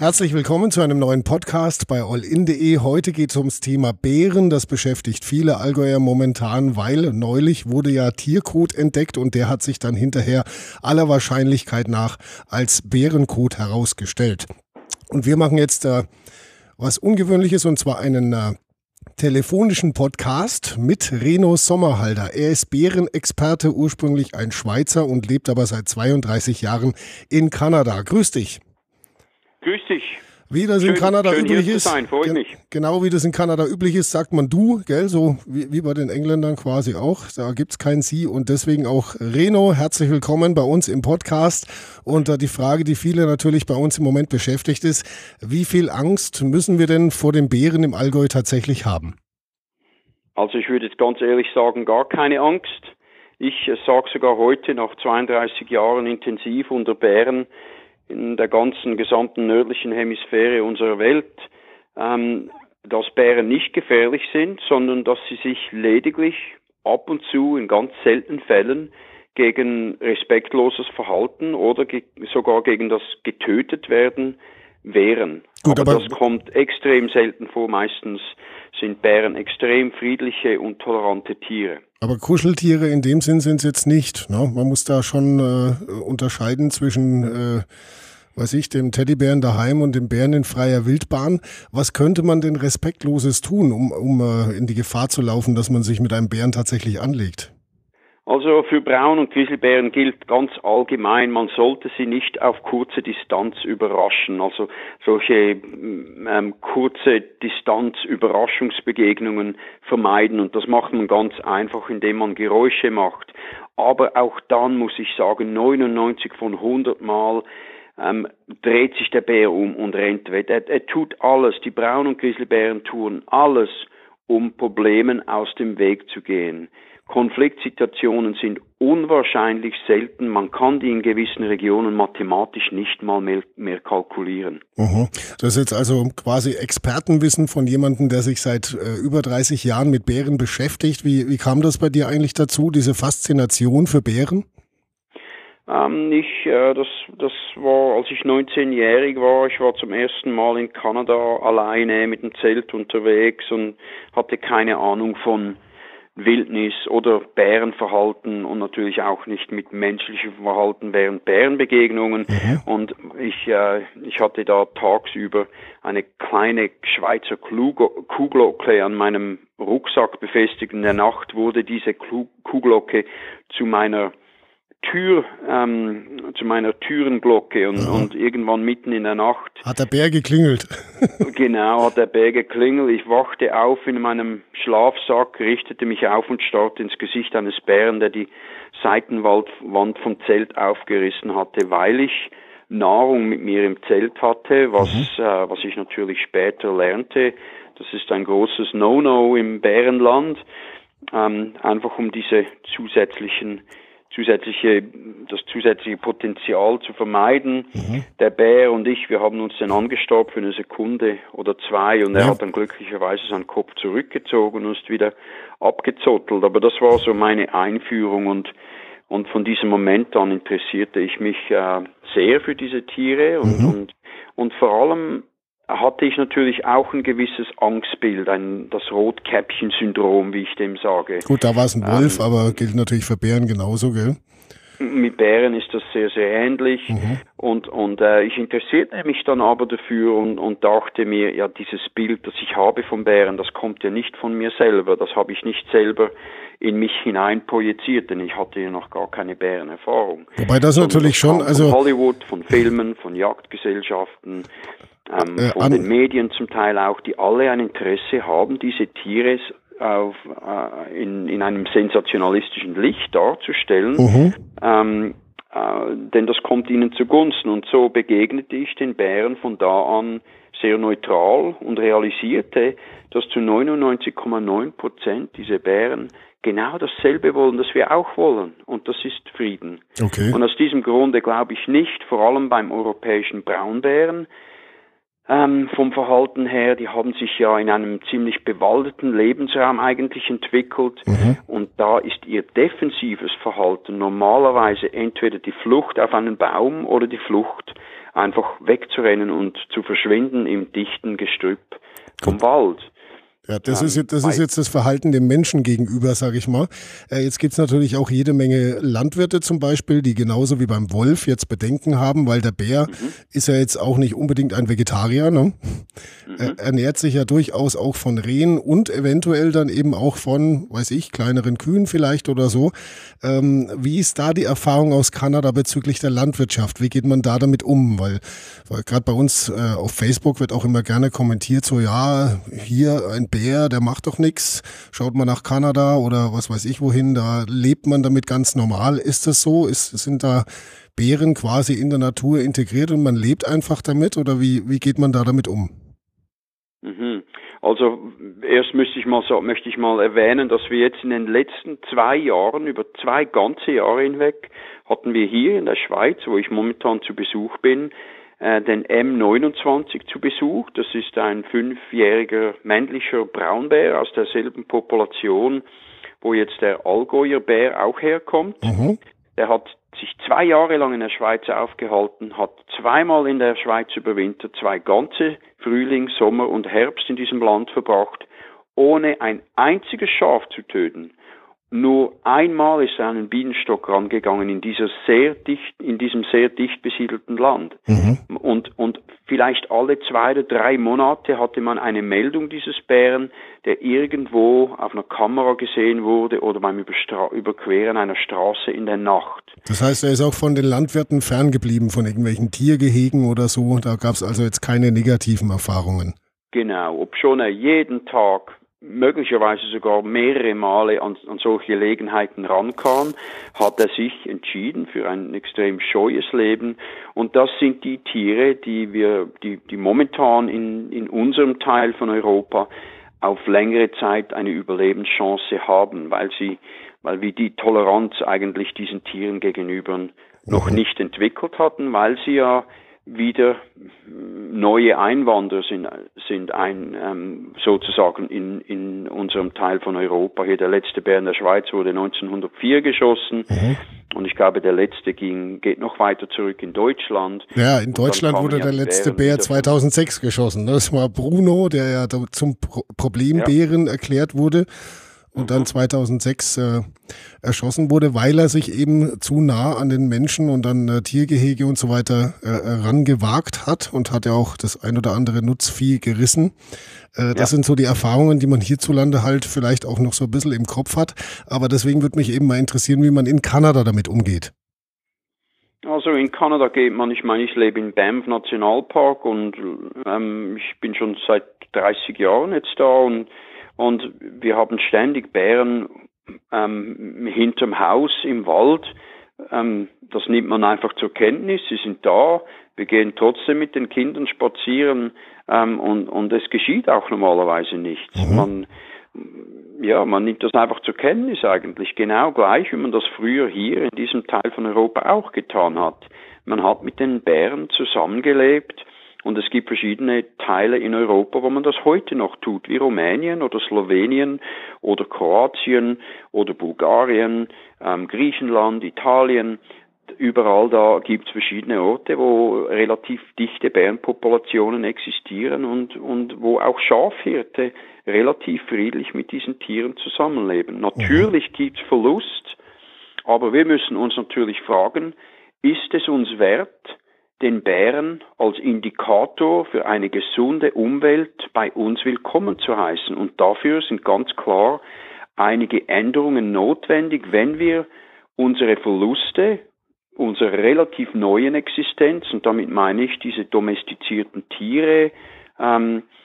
Herzlich willkommen zu einem neuen Podcast bei allin.de. Heute geht es ums Thema Bären. Das beschäftigt viele Allgäuer momentan, weil neulich wurde ja Tierkot entdeckt und der hat sich dann hinterher aller Wahrscheinlichkeit nach als Bärenkot herausgestellt. Und wir machen jetzt äh, was Ungewöhnliches und zwar einen äh, telefonischen Podcast mit Reno Sommerhalder. Er ist Bärenexperte, ursprünglich ein Schweizer und lebt aber seit 32 Jahren in Kanada. Grüß dich. Grüß dich. Wie das schön, in Kanada üblich ist. Sein, gen. Genau wie das in Kanada üblich ist, sagt man du, gell? So wie, wie bei den Engländern quasi auch. Da gibt's kein Sie und deswegen auch Reno, herzlich willkommen bei uns im Podcast. Und äh, die Frage, die viele natürlich bei uns im Moment beschäftigt ist, wie viel Angst müssen wir denn vor den Bären im Allgäu tatsächlich haben? Also ich würde jetzt ganz ehrlich sagen, gar keine Angst. Ich äh, sage sogar heute nach 32 Jahren intensiv unter Bären, in der ganzen gesamten nördlichen Hemisphäre unserer Welt, ähm, dass Bären nicht gefährlich sind, sondern dass sie sich lediglich ab und zu in ganz seltenen Fällen gegen respektloses Verhalten oder ge sogar gegen das getötet werden wehren. Gut, aber, aber das kommt extrem selten vor. Meistens sind Bären extrem friedliche und tolerante Tiere. Aber Kuscheltiere in dem Sinn sind es jetzt nicht. Ne? Man muss da schon äh, unterscheiden zwischen, äh, weiß ich, dem Teddybären daheim und dem Bären in freier Wildbahn. Was könnte man denn Respektloses tun, um, um äh, in die Gefahr zu laufen, dass man sich mit einem Bären tatsächlich anlegt? Also für Braun- und Grizzlybären gilt ganz allgemein, man sollte sie nicht auf kurze Distanz überraschen. Also solche ähm, kurze Distanz-Überraschungsbegegnungen vermeiden. Und das macht man ganz einfach, indem man Geräusche macht. Aber auch dann muss ich sagen, 99 von 100 Mal ähm, dreht sich der Bär um und rennt weg. Er, er tut alles, die Braun- und Grizzlybären tun alles, um Problemen aus dem Weg zu gehen. Konfliktsituationen sind unwahrscheinlich selten. Man kann die in gewissen Regionen mathematisch nicht mal mehr, mehr kalkulieren. Mhm. Das ist jetzt also quasi Expertenwissen von jemandem, der sich seit äh, über 30 Jahren mit Bären beschäftigt. Wie, wie kam das bei dir eigentlich dazu, diese Faszination für Bären? Ähm, ich, äh, das, das war, als ich 19-jährig war, ich war zum ersten Mal in Kanada alleine mit dem Zelt unterwegs und hatte keine Ahnung von Wildnis oder Bärenverhalten und natürlich auch nicht mit menschlichem Verhalten während Bärenbegegnungen. Mhm. Und ich, äh, ich hatte da tagsüber eine kleine Schweizer Kuhglocke an meinem Rucksack befestigt. In der Nacht wurde diese Kuhglocke zu meiner Tür, ähm, zu meiner Türenglocke und, ja. und irgendwann mitten in der Nacht. Hat der Bär geklingelt? genau, hat der Bär geklingelt. Ich wachte auf in meinem Schlafsack, richtete mich auf und starrte ins Gesicht eines Bären, der die Seitenwand vom Zelt aufgerissen hatte, weil ich Nahrung mit mir im Zelt hatte, was, mhm. äh, was ich natürlich später lernte. Das ist ein großes No-No im Bärenland, ähm, einfach um diese zusätzlichen zusätzliche, das zusätzliche Potenzial zu vermeiden. Mhm. Der Bär und ich, wir haben uns dann angestaubt für eine Sekunde oder zwei und ja. er hat dann glücklicherweise seinen Kopf zurückgezogen und ist wieder abgezottelt. Aber das war so meine Einführung und und von diesem Moment an interessierte ich mich äh, sehr für diese Tiere und, mhm. und, und vor allem hatte ich natürlich auch ein gewisses Angstbild, ein, das Rotkäppchen-Syndrom, wie ich dem sage. Gut, da war es ein Wolf, ähm, aber gilt natürlich für Bären genauso, gell? Mit Bären ist das sehr, sehr ähnlich. Mhm. Und, und äh, ich interessierte mich dann aber dafür und, und dachte mir, ja, dieses Bild, das ich habe von Bären, das kommt ja nicht von mir selber. Das habe ich nicht selber in mich hinein projiziert, denn ich hatte ja noch gar keine Bärenerfahrung. Wobei das natürlich das schon, also. Von Hollywood, von Filmen, von Jagdgesellschaften, ähm, äh, von den Medien zum Teil auch, die alle ein Interesse haben, diese Tiere auf, äh, in, in einem sensationalistischen Licht darzustellen. Mhm. Ähm, äh, denn das kommt ihnen zugunsten. Und so begegnete ich den Bären von da an sehr neutral und realisierte, dass zu 99,9 Prozent diese Bären genau dasselbe wollen, das wir auch wollen. Und das ist Frieden. Okay. Und aus diesem Grunde glaube ich nicht, vor allem beim europäischen Braunbären, ähm, vom Verhalten her, die haben sich ja in einem ziemlich bewaldeten Lebensraum eigentlich entwickelt mhm. und da ist ihr defensives Verhalten normalerweise entweder die Flucht auf einen Baum oder die Flucht einfach wegzurennen und zu verschwinden im dichten Gestrüpp vom Wald. Ja, das, ist, das ist jetzt das Verhalten dem Menschen gegenüber, sage ich mal. Äh, jetzt gibt's natürlich auch jede Menge Landwirte zum Beispiel, die genauso wie beim Wolf jetzt Bedenken haben, weil der Bär mhm. ist ja jetzt auch nicht unbedingt ein Vegetarier. Ne? Mhm. Er ernährt sich ja durchaus auch von Rehen und eventuell dann eben auch von, weiß ich, kleineren Kühen vielleicht oder so. Ähm, wie ist da die Erfahrung aus Kanada bezüglich der Landwirtschaft? Wie geht man da damit um? Weil, weil gerade bei uns äh, auf Facebook wird auch immer gerne kommentiert, so ja, hier ein Bär Bär, der macht doch nichts. Schaut mal nach Kanada oder was weiß ich wohin, da lebt man damit ganz normal. Ist das so? Ist, sind da Bären quasi in der Natur integriert und man lebt einfach damit oder wie, wie geht man da damit um? Mhm. Also erst möchte ich mal möchte ich mal erwähnen, dass wir jetzt in den letzten zwei Jahren, über zwei ganze Jahre hinweg, hatten wir hier in der Schweiz, wo ich momentan zu Besuch bin, äh, den M29 zu Besuch. Das ist ein fünfjähriger männlicher Braunbär aus derselben Population, wo jetzt der Allgäuer Bär auch herkommt. Mhm. Der hat sich zwei Jahre lang in der Schweiz aufgehalten, hat zweimal in der Schweiz überwintert, zwei ganze Frühling, Sommer und Herbst in diesem Land verbracht, ohne ein einziges Schaf zu töten. Nur einmal ist er an einen Bienenstock rangegangen in dieser sehr dicht, in diesem sehr dicht besiedelten Land. Mhm. Und, und vielleicht alle zwei oder drei Monate hatte man eine Meldung dieses Bären, der irgendwo auf einer Kamera gesehen wurde oder beim Überstra Überqueren einer Straße in der Nacht. Das heißt, er ist auch von den Landwirten ferngeblieben, von irgendwelchen Tiergehegen oder so. Da gab es also jetzt keine negativen Erfahrungen. Genau, ob schon er jeden Tag möglicherweise sogar mehrere Male an, an solche Gelegenheiten rankam, hat er sich entschieden für ein extrem scheues Leben. Und das sind die Tiere, die wir, die, die momentan in, in unserem Teil von Europa auf längere Zeit eine Überlebenschance haben, weil sie, weil wir die Toleranz eigentlich diesen Tieren gegenüber noch nicht entwickelt hatten, weil sie ja wieder neue Einwanderer sind, sind ein, ähm, sozusagen in, in unserem Teil von Europa. Hier der letzte Bär in der Schweiz wurde 1904 geschossen. Mhm. Und ich glaube, der letzte ging, geht noch weiter zurück in Deutschland. Ja, in Deutschland wurde der letzte Bär 2006 geschossen. Das war Bruno, der ja zum Problembären ja. erklärt wurde und dann 2006 mhm. äh, erschossen wurde, weil er sich eben zu nah an den Menschen und an äh, Tiergehege und so weiter äh, rangewagt hat und hat ja auch das ein oder andere Nutzvieh gerissen. Äh, das ja. sind so die Erfahrungen, die man hierzulande halt vielleicht auch noch so ein bisschen im Kopf hat. Aber deswegen würde mich eben mal interessieren, wie man in Kanada damit umgeht. Also in Kanada geht man, ich meine, ich lebe in Banff Nationalpark und ähm, ich bin schon seit 30 Jahren jetzt da und und wir haben ständig Bären ähm, hinterm Haus im Wald. Ähm, das nimmt man einfach zur Kenntnis. Sie sind da. Wir gehen trotzdem mit den Kindern spazieren ähm, und, und es geschieht auch normalerweise nichts. Mhm. Man, ja, man nimmt das einfach zur Kenntnis eigentlich, genau gleich, wie man das früher hier in diesem Teil von Europa auch getan hat. Man hat mit den Bären zusammengelebt und es gibt verschiedene Teile in Europa, wo man das heute noch tut, wie Rumänien oder Slowenien oder Kroatien oder Bulgarien, ähm, Griechenland, Italien. Überall da gibt es verschiedene Orte, wo relativ dichte Bärenpopulationen existieren und, und wo auch Schafhirte relativ friedlich mit diesen Tieren zusammenleben. Natürlich gibt es Verlust, aber wir müssen uns natürlich fragen, ist es uns wert, den Bären als Indikator für eine gesunde Umwelt bei uns willkommen zu heißen. Und dafür sind ganz klar einige Änderungen notwendig, wenn wir unsere Verluste unserer relativ neuen Existenz, und damit meine ich diese domestizierten Tiere, ähm, äh,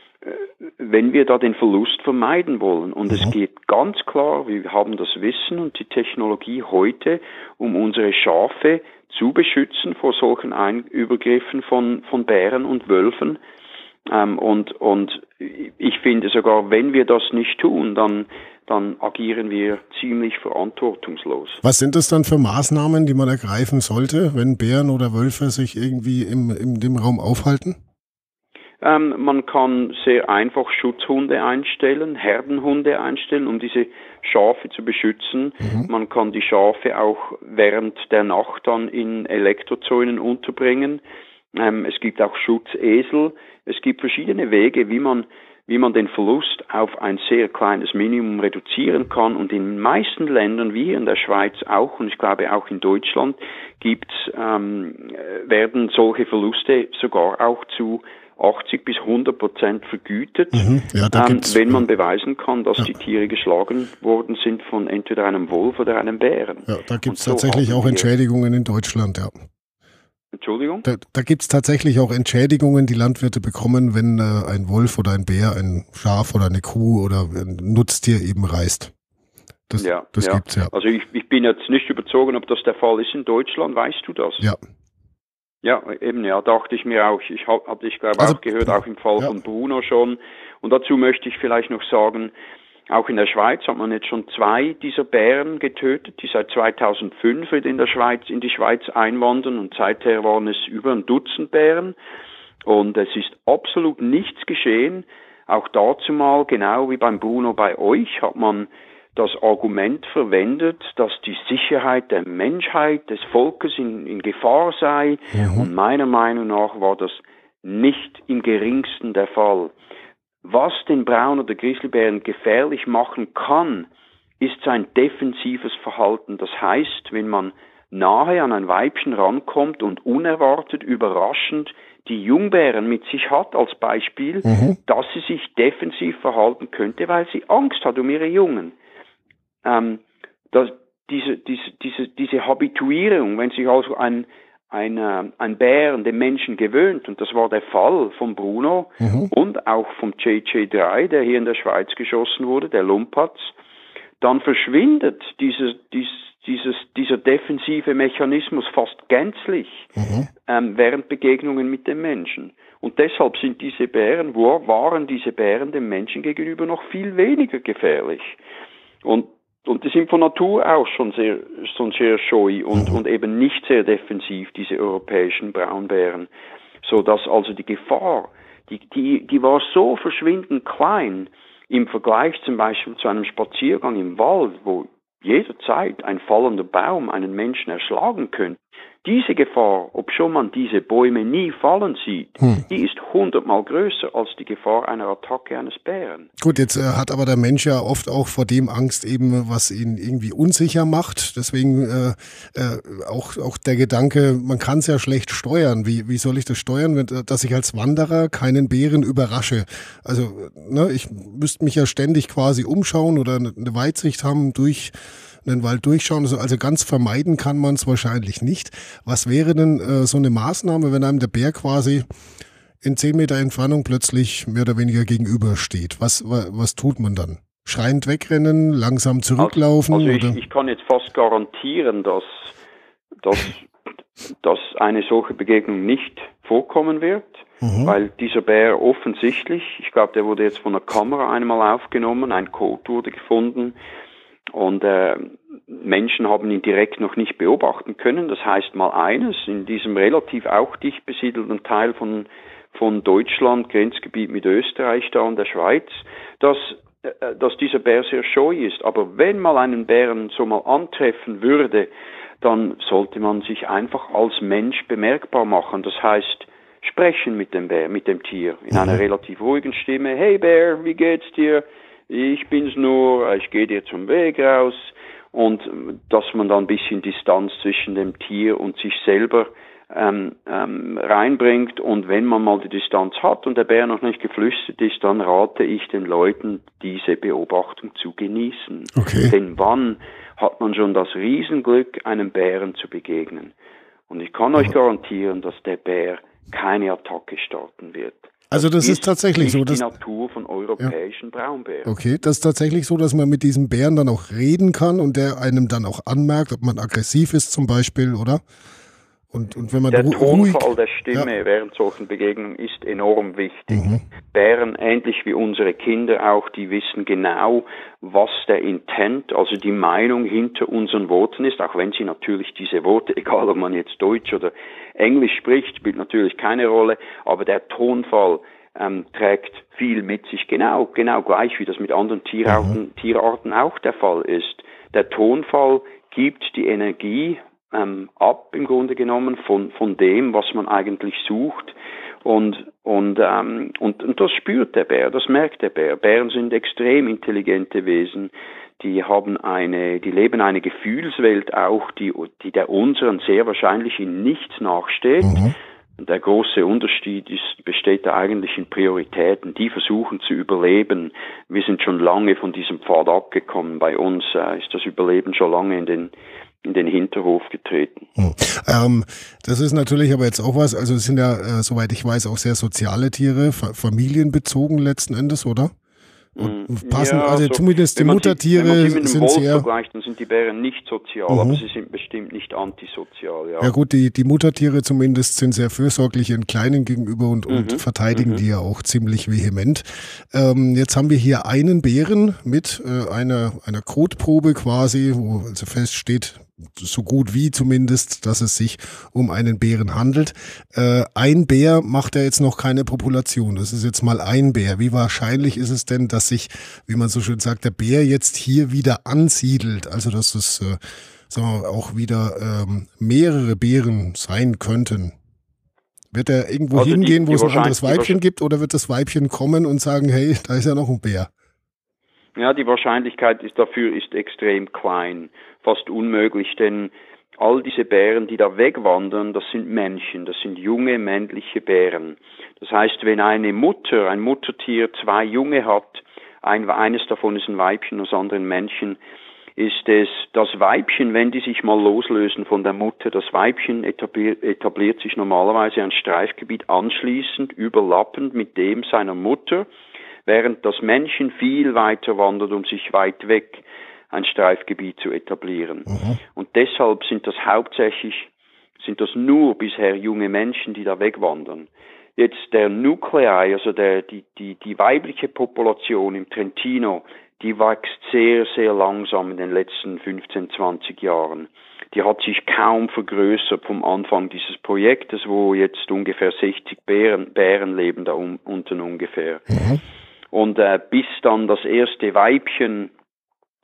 wenn wir da den Verlust vermeiden wollen. Und mhm. es geht ganz klar, wir haben das Wissen und die Technologie heute, um unsere Schafe zu beschützen vor solchen Ein Übergriffen von, von Bären und Wölfen. Ähm, und, und ich finde sogar, wenn wir das nicht tun, dann, dann agieren wir ziemlich verantwortungslos. Was sind das dann für Maßnahmen, die man ergreifen sollte, wenn Bären oder Wölfe sich irgendwie im, in dem Raum aufhalten? Ähm, man kann sehr einfach Schutzhunde einstellen, Herdenhunde einstellen, um diese Schafe zu beschützen. Mhm. Man kann die Schafe auch während der Nacht dann in Elektrozäunen unterbringen. Ähm, es gibt auch Schutzesel. Es gibt verschiedene Wege, wie man wie man den Verlust auf ein sehr kleines Minimum reduzieren kann. Und in den meisten Ländern, wie in der Schweiz auch, und ich glaube auch in Deutschland, gibt, ähm, werden solche Verluste sogar auch zu 80 bis 100 Prozent vergütet, mhm, ja, ähm, wenn man beweisen kann, dass ja. die Tiere geschlagen worden sind von entweder einem Wolf oder einem Bären. Ja, da gibt es so tatsächlich auch Entschädigungen in Deutschland, ja. Entschuldigung? Da, da gibt es tatsächlich auch Entschädigungen, die Landwirte bekommen, wenn äh, ein Wolf oder ein Bär ein Schaf oder eine Kuh oder ein Nutztier eben reißt. Das, ja, das ja. gibt's ja. Also ich, ich bin jetzt nicht überzogen, ob das der Fall ist in Deutschland. Weißt du das? Ja. Ja, eben, ja, dachte ich mir auch. Ich hatte ich glaube also, auch gehört, auch im Fall ja. von Bruno schon. Und dazu möchte ich vielleicht noch sagen, auch in der Schweiz hat man jetzt schon zwei dieser Bären getötet, die seit 2005 in der Schweiz, in die Schweiz einwandern und seither waren es über ein Dutzend Bären. Und es ist absolut nichts geschehen. Auch dazu mal, genau wie beim Bruno bei euch, hat man das Argument verwendet, dass die Sicherheit der Menschheit, des Volkes in, in Gefahr sei. Mhm. Und meiner Meinung nach war das nicht im geringsten der Fall. Was den Braun- oder Grizzlybären gefährlich machen kann, ist sein defensives Verhalten. Das heißt, wenn man nahe an ein Weibchen rankommt und unerwartet, überraschend die Jungbären mit sich hat als Beispiel, mhm. dass sie sich defensiv verhalten könnte, weil sie Angst hat um ihre Jungen. Ähm, dass diese, diese, diese, diese Habituierung, wenn sich also ein, ein, äh, ein Bär dem Menschen gewöhnt, und das war der Fall von Bruno mhm. und auch vom JJ3, der hier in der Schweiz geschossen wurde, der Lumpatz, dann verschwindet diese, dies, dieses, dieser defensive Mechanismus fast gänzlich mhm. ähm, während Begegnungen mit dem Menschen. Und deshalb sind diese Bären, wo waren diese Bären dem Menschen gegenüber noch viel weniger gefährlich. Und und die sind von Natur aus schon sehr, schon sehr scheu und, mhm. und eben nicht sehr defensiv, diese europäischen Braunbären. So dass also die Gefahr, die, die, die war so verschwindend klein im Vergleich zum Beispiel zu einem Spaziergang im Wald, wo jederzeit ein fallender Baum einen Menschen erschlagen könnte. Diese Gefahr, ob schon man diese Bäume nie fallen sieht, hm. die ist hundertmal größer als die Gefahr einer Attacke eines Bären. Gut, jetzt äh, hat aber der Mensch ja oft auch vor dem Angst eben, was ihn irgendwie unsicher macht. Deswegen äh, äh, auch, auch der Gedanke, man kann es ja schlecht steuern. Wie, wie soll ich das steuern, wenn, dass ich als Wanderer keinen Bären überrasche? Also ne, ich müsste mich ja ständig quasi umschauen oder eine Weitsicht haben durch den Wald durchschauen. Also ganz vermeiden kann man es wahrscheinlich nicht. Was wäre denn äh, so eine Maßnahme, wenn einem der Bär quasi in zehn Meter Entfernung plötzlich mehr oder weniger gegenübersteht? Was, was tut man dann? Schreiend wegrennen, langsam zurücklaufen? Also, also ich, ich, kann jetzt fast garantieren, dass, dass, dass eine solche Begegnung nicht vorkommen wird, mhm. weil dieser Bär offensichtlich, ich glaube, der wurde jetzt von der Kamera einmal aufgenommen, ein Code wurde gefunden, und äh, Menschen haben ihn direkt noch nicht beobachten können. Das heißt mal eines, in diesem relativ auch dicht besiedelten Teil von, von Deutschland, Grenzgebiet mit Österreich da und der Schweiz, dass, äh, dass dieser Bär sehr scheu ist. Aber wenn mal einen Bären so mal antreffen würde, dann sollte man sich einfach als Mensch bemerkbar machen. Das heißt, sprechen mit dem Bär, mit dem Tier, in einer mhm. relativ ruhigen Stimme. Hey Bär, wie geht's dir? Ich bin's nur, ich gehe dir zum Weg raus und dass man dann ein bisschen Distanz zwischen dem Tier und sich selber ähm, ähm, reinbringt und wenn man mal die Distanz hat und der Bär noch nicht geflüstert ist, dann rate ich den Leuten, diese Beobachtung zu genießen. Okay. Denn wann hat man schon das Riesenglück, einem Bären zu begegnen? Und ich kann euch garantieren, dass der Bär keine Attacke starten wird. Also das, ist, ist, tatsächlich so. Dass, die Natur von europäischen ja. Braunbären. Okay, das ist tatsächlich so, dass man mit diesem Bären dann auch reden kann und der einem dann auch anmerkt, ob man aggressiv ist zum Beispiel, oder? Und, und wenn man der Tonfall der Stimme ja. während solchen Begegnungen ist enorm wichtig. Mhm. Bären, ähnlich wie unsere Kinder auch, die wissen genau, was der Intent, also die Meinung hinter unseren Worten ist, auch wenn sie natürlich diese Worte, egal ob man jetzt Deutsch oder Englisch spricht, spielt natürlich keine Rolle, aber der Tonfall ähm, trägt viel mit sich, genau, genau gleich wie das mit anderen Tierarten, mhm. Tierarten auch der Fall ist. Der Tonfall gibt die Energie ähm, ab im Grunde genommen von, von dem, was man eigentlich sucht. Und, und, ähm, und, und das spürt der Bär, das merkt der Bär. Bären sind extrem intelligente Wesen, die haben eine, die leben eine Gefühlswelt auch, die, die der unseren sehr wahrscheinlich in nichts nachsteht. Mhm. Der große Unterschied ist, besteht da eigentlich in Prioritäten. Die versuchen zu überleben. Wir sind schon lange von diesem Pfad abgekommen. Bei uns äh, ist das Überleben schon lange in den in den Hinterhof getreten. Hm. Ähm, das ist natürlich aber jetzt auch was, also es sind ja, äh, soweit ich weiß, auch sehr soziale Tiere, fa familienbezogen letzten Endes, oder? Und mm, passen, ja, also, zumindest die Muttertiere sie, sind sehr. Vergleicht, dann sind die Bären nicht sozial, mhm. aber sie sind bestimmt nicht antisozial. Ja, ja gut, die, die Muttertiere zumindest sind sehr fürsorglich ihren Kleinen gegenüber und, mhm. und verteidigen mhm. die ja auch ziemlich vehement. Ähm, jetzt haben wir hier einen Bären mit äh, einer, einer Kotprobe quasi, wo also feststeht, so gut wie zumindest, dass es sich um einen Bären handelt. Äh, ein Bär macht ja jetzt noch keine Population. Das ist jetzt mal ein Bär. Wie wahrscheinlich ist es denn, dass sich, wie man so schön sagt, der Bär jetzt hier wieder ansiedelt? Also dass es äh, sagen wir, auch wieder ähm, mehrere Bären sein könnten. Wird er irgendwo also hingehen, wo es ein anderes Weibchen gibt, oder wird das Weibchen kommen und sagen, hey, da ist ja noch ein Bär? Ja, die Wahrscheinlichkeit ist dafür ist extrem klein. Fast unmöglich, denn all diese Bären, die da wegwandern, das sind Männchen, das sind junge männliche Bären. Das heißt, wenn eine Mutter, ein Muttertier zwei Junge hat, ein, eines davon ist ein Weibchen, das andere ein Männchen, ist es das Weibchen, wenn die sich mal loslösen von der Mutter, das Weibchen etabliert, etabliert sich normalerweise ein Streifgebiet anschließend, überlappend mit dem seiner Mutter, während das Männchen viel weiter wandert und sich weit weg ein Streifgebiet zu etablieren. Mhm. Und deshalb sind das hauptsächlich, sind das nur bisher junge Menschen, die da wegwandern. Jetzt der Nuclei, also der, die, die, die weibliche Population im Trentino, die wächst sehr, sehr langsam in den letzten 15, 20 Jahren. Die hat sich kaum vergrößert vom Anfang dieses Projektes, wo jetzt ungefähr 60 Bären, Bären leben da um, unten ungefähr. Mhm. Und äh, bis dann das erste Weibchen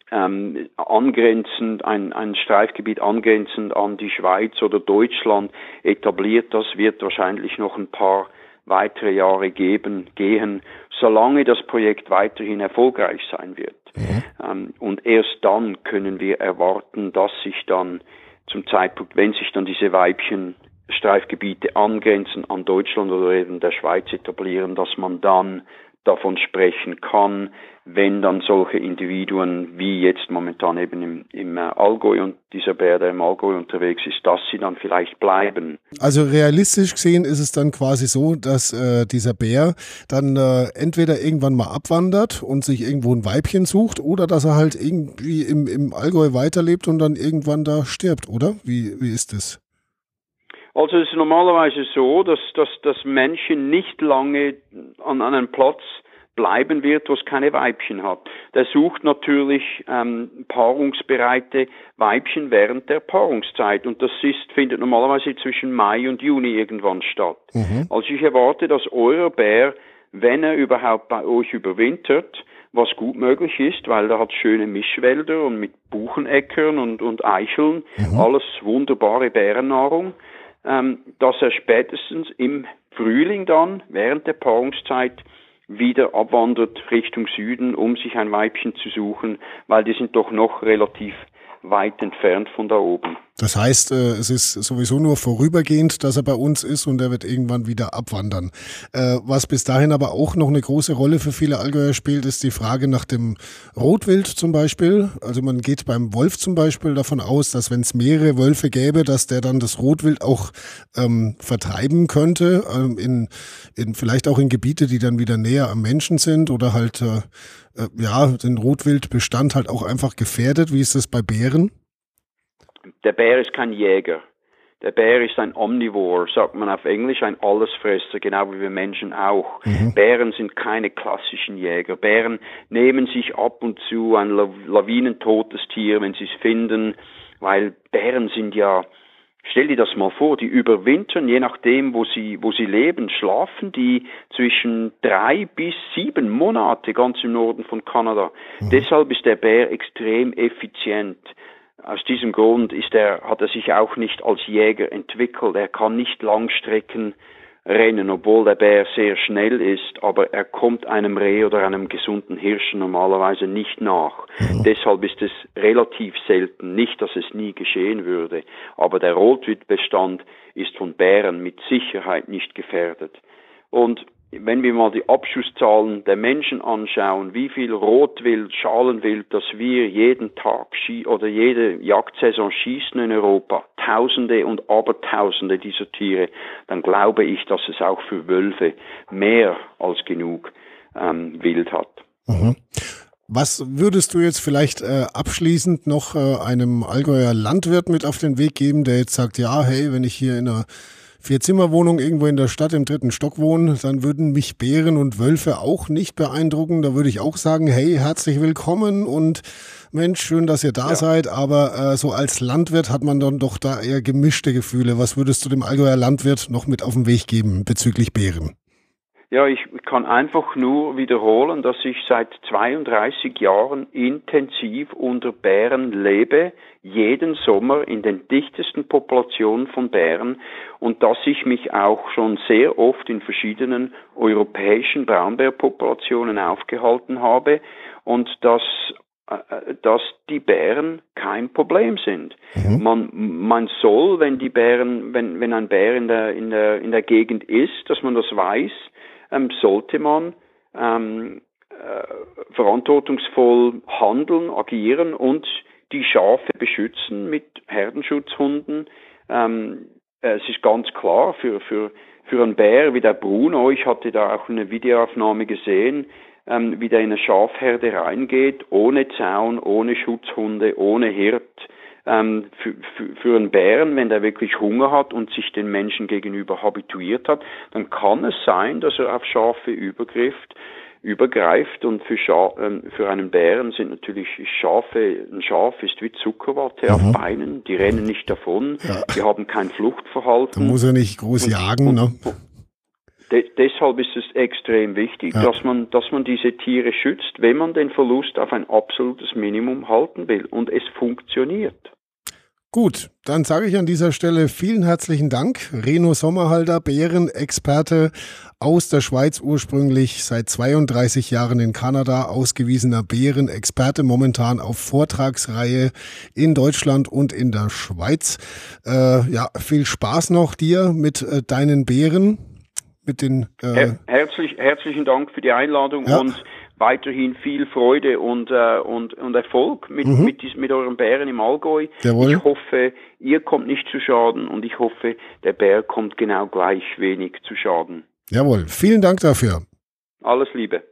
ähm, angrenzend, ein, ein Streifgebiet angrenzend an die Schweiz oder Deutschland etabliert. Das wird wahrscheinlich noch ein paar weitere Jahre geben, gehen, solange das Projekt weiterhin erfolgreich sein wird. Mhm. Ähm, und erst dann können wir erwarten, dass sich dann zum Zeitpunkt, wenn sich dann diese Weibchen Streifgebiete angrenzen an Deutschland oder eben der Schweiz etablieren, dass man dann davon sprechen kann, wenn dann solche Individuen wie jetzt momentan eben im, im äh, Allgäu und dieser Bär, der im Allgäu unterwegs ist, dass sie dann vielleicht bleiben. Also realistisch gesehen ist es dann quasi so, dass äh, dieser Bär dann äh, entweder irgendwann mal abwandert und sich irgendwo ein Weibchen sucht oder dass er halt irgendwie im, im Allgäu weiterlebt und dann irgendwann da stirbt, oder? Wie, wie ist das? Also es ist normalerweise so, dass, dass das Männchen nicht lange an einem Platz bleiben wird, wo es keine Weibchen hat. Der sucht natürlich ähm, paarungsbereite Weibchen während der Paarungszeit und das ist, findet normalerweise zwischen Mai und Juni irgendwann statt. Mhm. Also ich erwarte, dass euer Bär, wenn er überhaupt bei euch überwintert, was gut möglich ist, weil er hat schöne Mischwälder und mit Bucheneckern und, und Eicheln, mhm. alles wunderbare Bärennahrung dass er spätestens im Frühling dann, während der Paarungszeit, wieder abwandert Richtung Süden, um sich ein Weibchen zu suchen, weil die sind doch noch relativ weit entfernt von da oben. Das heißt, äh, es ist sowieso nur vorübergehend, dass er bei uns ist und er wird irgendwann wieder abwandern. Äh, was bis dahin aber auch noch eine große Rolle für viele Allgäuer spielt, ist die Frage nach dem Rotwild zum Beispiel. Also man geht beim Wolf zum Beispiel davon aus, dass wenn es mehrere Wölfe gäbe, dass der dann das Rotwild auch ähm, vertreiben könnte, ähm, in, in vielleicht auch in Gebiete, die dann wieder näher am Menschen sind oder halt äh, äh, ja, den Rotwildbestand halt auch einfach gefährdet? Wie ist das bei Bären? Der Bär ist kein Jäger. Der Bär ist ein Omnivore, sagt man auf Englisch, ein Allesfresser, genau wie wir Menschen auch. Mhm. Bären sind keine klassischen Jäger. Bären nehmen sich ab und zu ein lawinentotes Tier, wenn sie es finden, weil Bären sind ja Stell dir das mal vor, die überwintern, je nachdem, wo sie, wo sie leben, schlafen die zwischen drei bis sieben Monate ganz im Norden von Kanada. Mhm. Deshalb ist der Bär extrem effizient. Aus diesem Grund ist er, hat er sich auch nicht als Jäger entwickelt. Er kann nicht Langstrecken rennen, obwohl der Bär sehr schnell ist, aber er kommt einem Reh oder einem gesunden Hirschen normalerweise nicht nach. Mhm. Deshalb ist es relativ selten, nicht, dass es nie geschehen würde, aber der Rotwildbestand ist von Bären mit Sicherheit nicht gefährdet. Und wenn wir mal die Abschusszahlen der Menschen anschauen, wie viel Rotwild, Schalenwild, das wir jeden Tag oder jede Jagdsaison schießen in Europa, Tausende und Abertausende dieser Tiere, dann glaube ich, dass es auch für Wölfe mehr als genug ähm, Wild hat. Mhm. Was würdest du jetzt vielleicht äh, abschließend noch äh, einem Allgäuer Landwirt mit auf den Weg geben, der jetzt sagt, ja, hey, wenn ich hier in einer Vier-Zimmer-Wohnung irgendwo in der Stadt im dritten Stock wohnen, dann würden mich Bären und Wölfe auch nicht beeindrucken. Da würde ich auch sagen, hey, herzlich willkommen und Mensch, schön, dass ihr da ja. seid. Aber äh, so als Landwirt hat man dann doch da eher gemischte Gefühle. Was würdest du dem Allgäuer Landwirt noch mit auf den Weg geben bezüglich Bären? Ja, ich kann einfach nur wiederholen, dass ich seit 32 Jahren intensiv unter Bären lebe, jeden Sommer in den dichtesten Populationen von Bären und dass ich mich auch schon sehr oft in verschiedenen europäischen Braunbärpopulationen aufgehalten habe und dass äh, dass die Bären kein Problem sind. Mhm. Man, man soll, wenn die Bären, wenn, wenn ein Bär in der, in der, in der Gegend ist, dass man das weiß, sollte man ähm, äh, verantwortungsvoll handeln, agieren und die Schafe beschützen mit Herdenschutzhunden. Ähm, äh, es ist ganz klar, für, für, für einen Bär wie der Bruno, ich hatte da auch eine Videoaufnahme gesehen, ähm, wie der in eine Schafherde reingeht, ohne Zaun, ohne Schutzhunde, ohne Hirt, ähm, für, für, für einen Bären, wenn der wirklich Hunger hat und sich den Menschen gegenüber habituiert hat, dann kann es sein, dass er auf Schafe übergrifft, übergreift und für, Scha ähm, für einen Bären sind natürlich Schafe, ein Schaf ist wie Zuckerwatte mhm. auf Beinen, die rennen nicht davon, ja. die haben kein Fluchtverhalten. Da muss er nicht groß und, jagen, und, ne? De deshalb ist es extrem wichtig, ja. dass man, dass man diese Tiere schützt, wenn man den Verlust auf ein absolutes Minimum halten will. Und es funktioniert. Gut, dann sage ich an dieser Stelle vielen herzlichen Dank. Reno Sommerhalder, Bärenexperte aus der Schweiz ursprünglich, seit 32 Jahren in Kanada, ausgewiesener Bärenexperte, momentan auf Vortragsreihe in Deutschland und in der Schweiz. Äh, ja, viel Spaß noch dir mit äh, deinen Bären mit den. Äh Herzlich, herzlichen Dank für die Einladung ja. und weiterhin viel Freude und, äh, und, und Erfolg mit, mhm. mit, dies, mit euren Bären im Allgäu. Jawohl. Ich hoffe, ihr kommt nicht zu Schaden und ich hoffe, der Bär kommt genau gleich wenig zu Schaden. Jawohl, vielen Dank dafür. Alles Liebe.